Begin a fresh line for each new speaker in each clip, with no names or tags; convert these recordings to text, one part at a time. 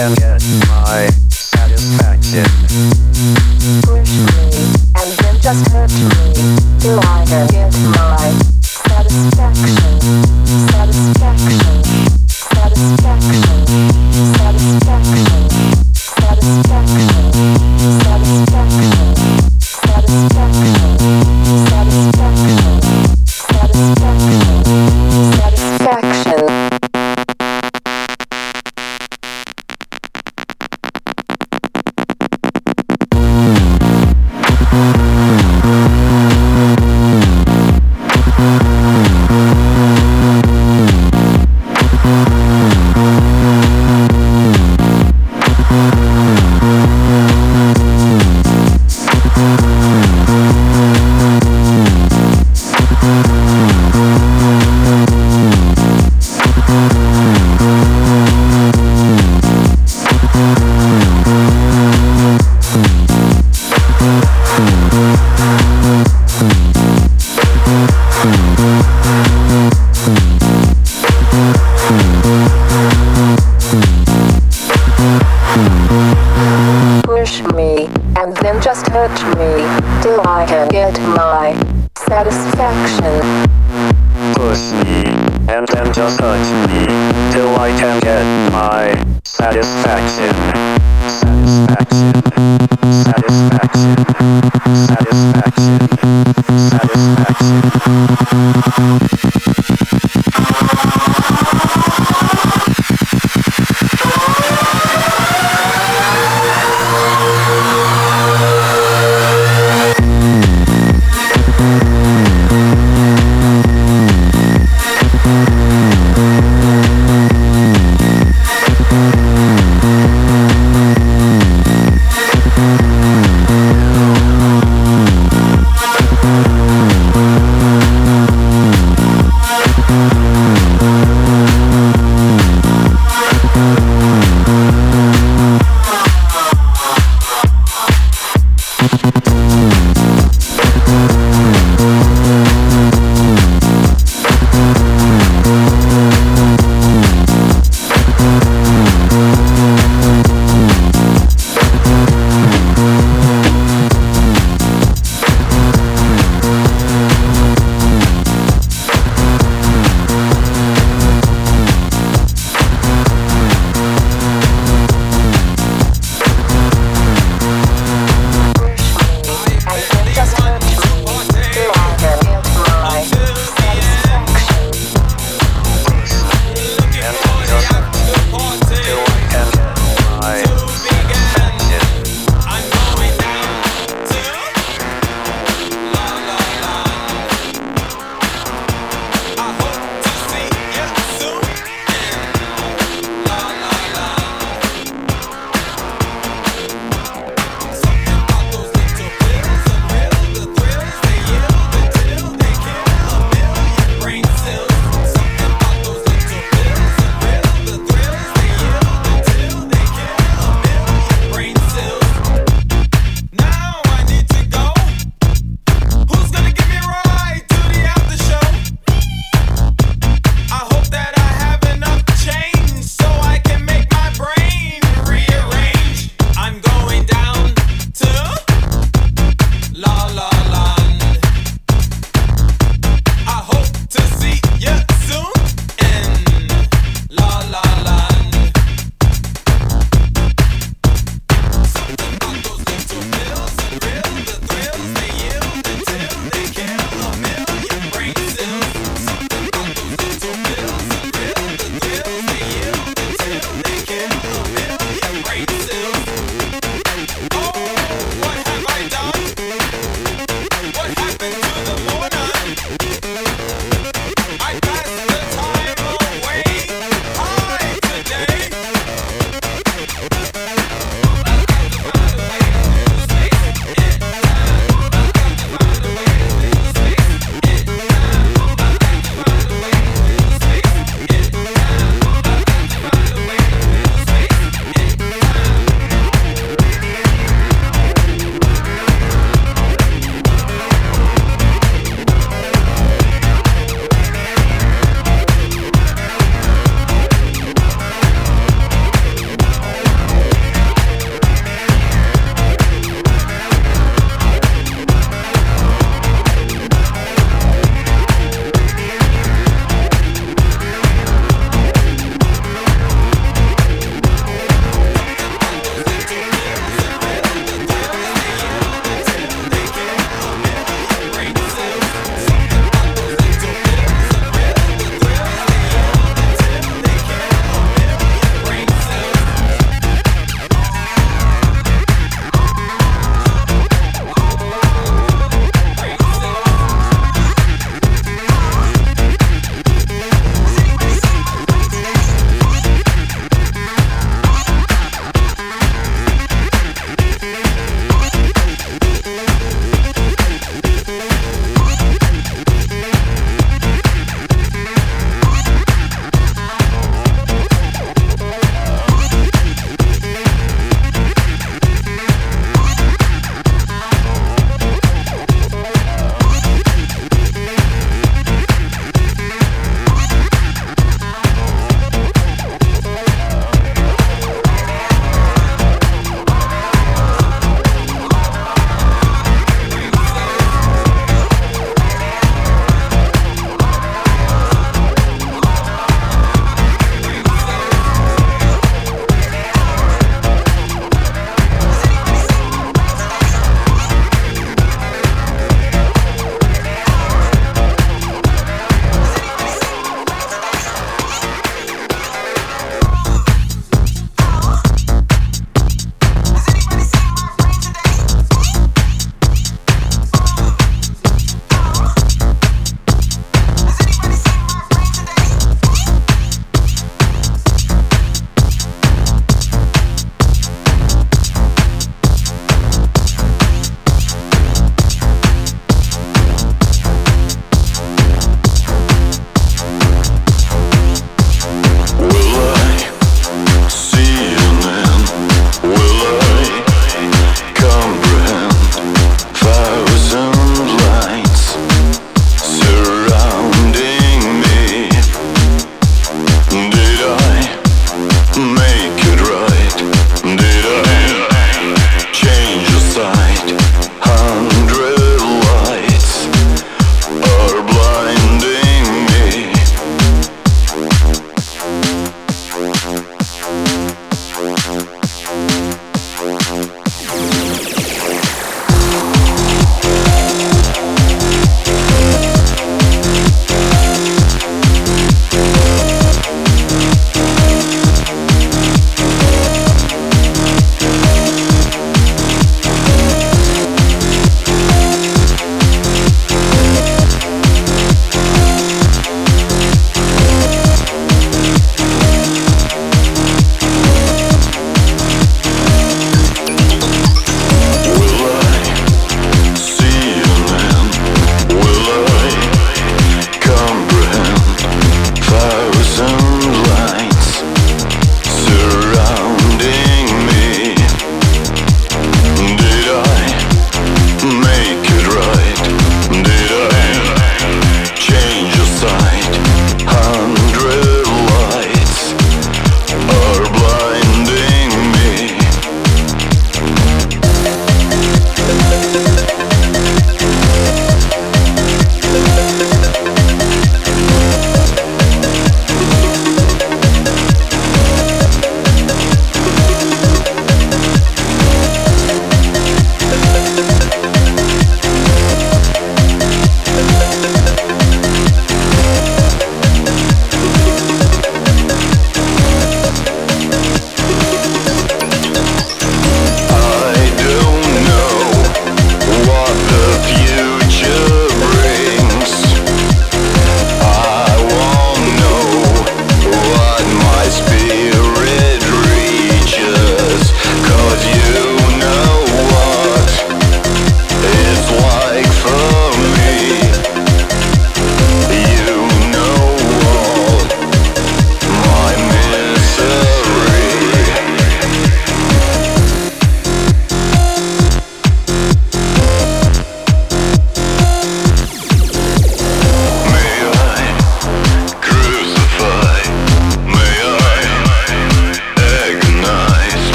yeah.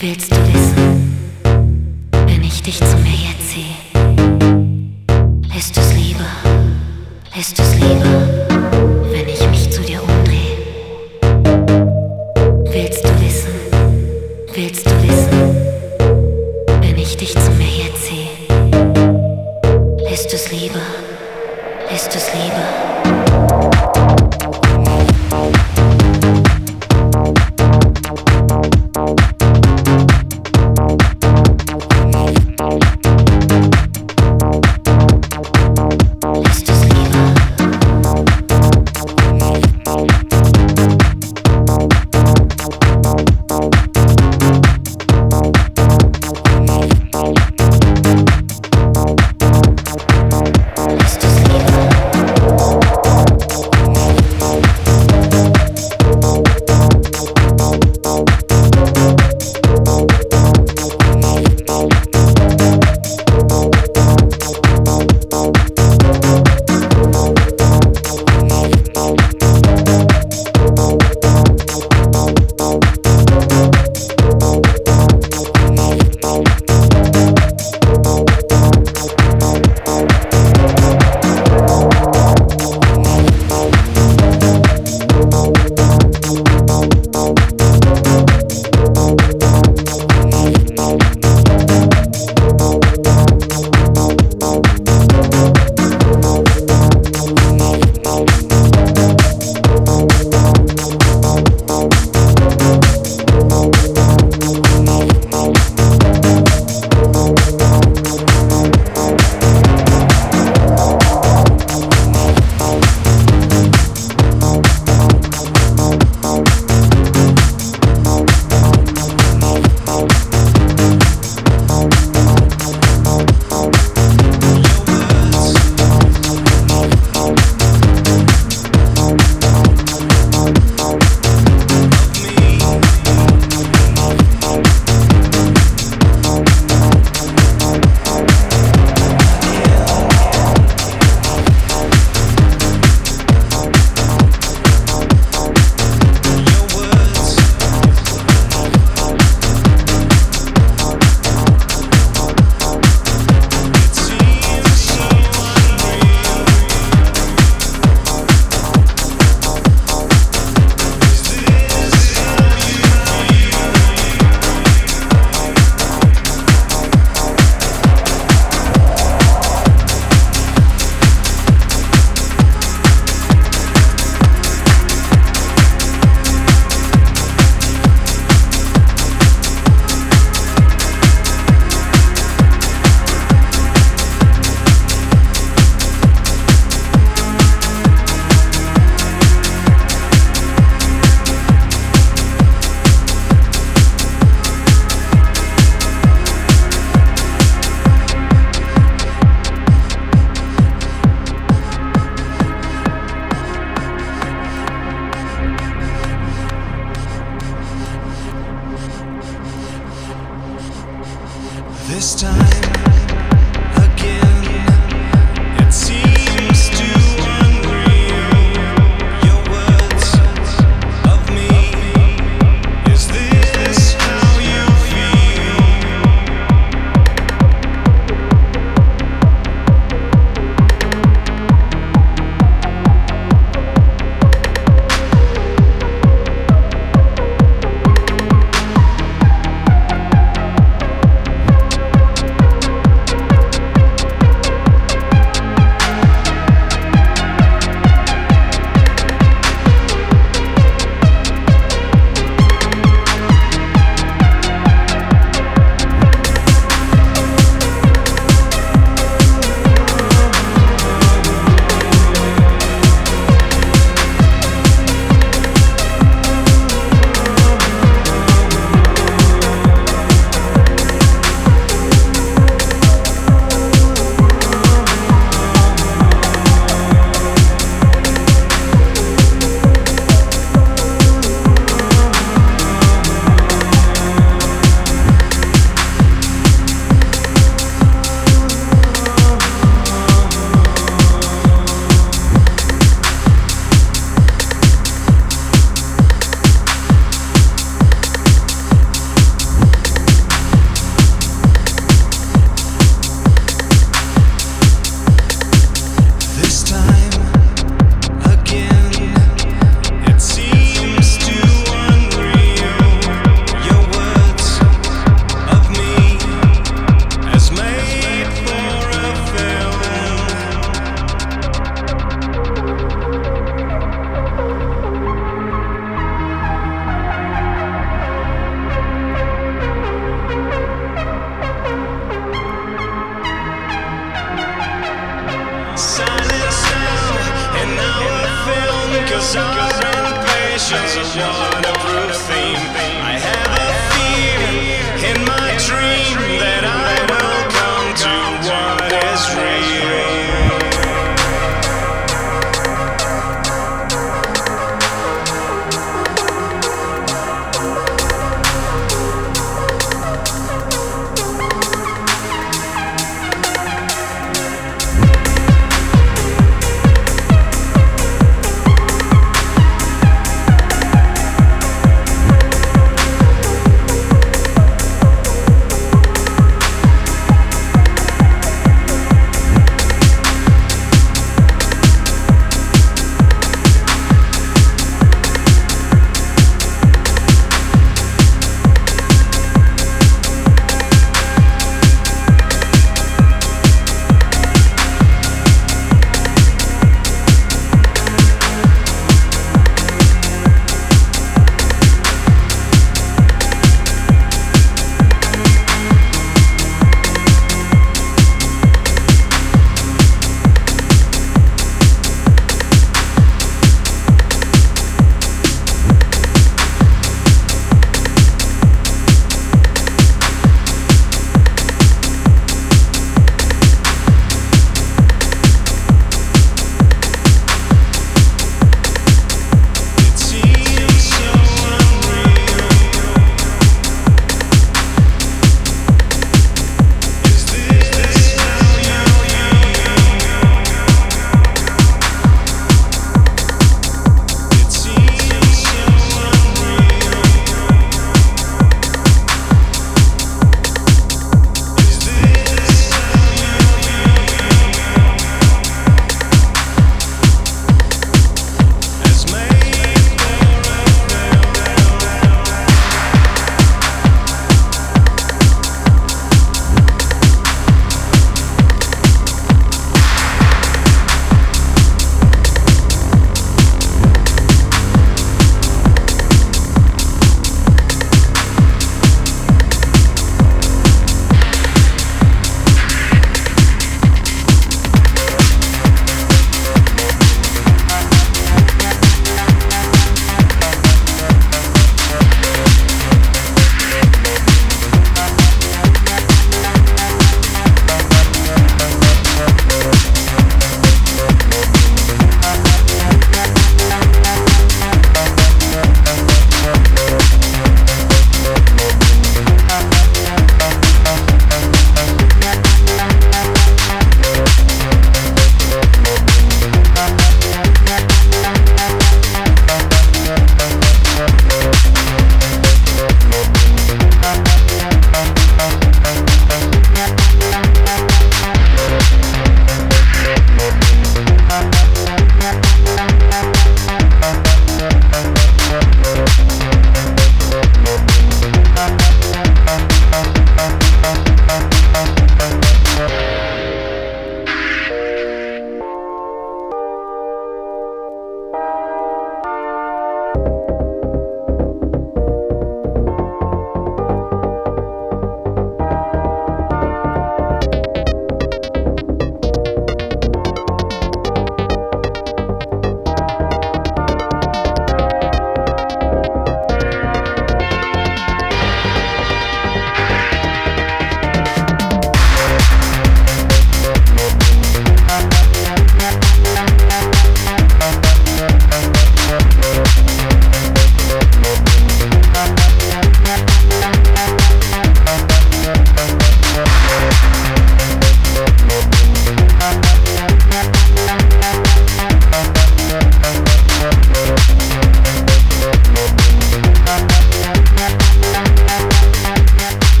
Willst du wissen, wenn ich dich zu mir jetzt sehe? Ist es lieber? Ist es
lieber?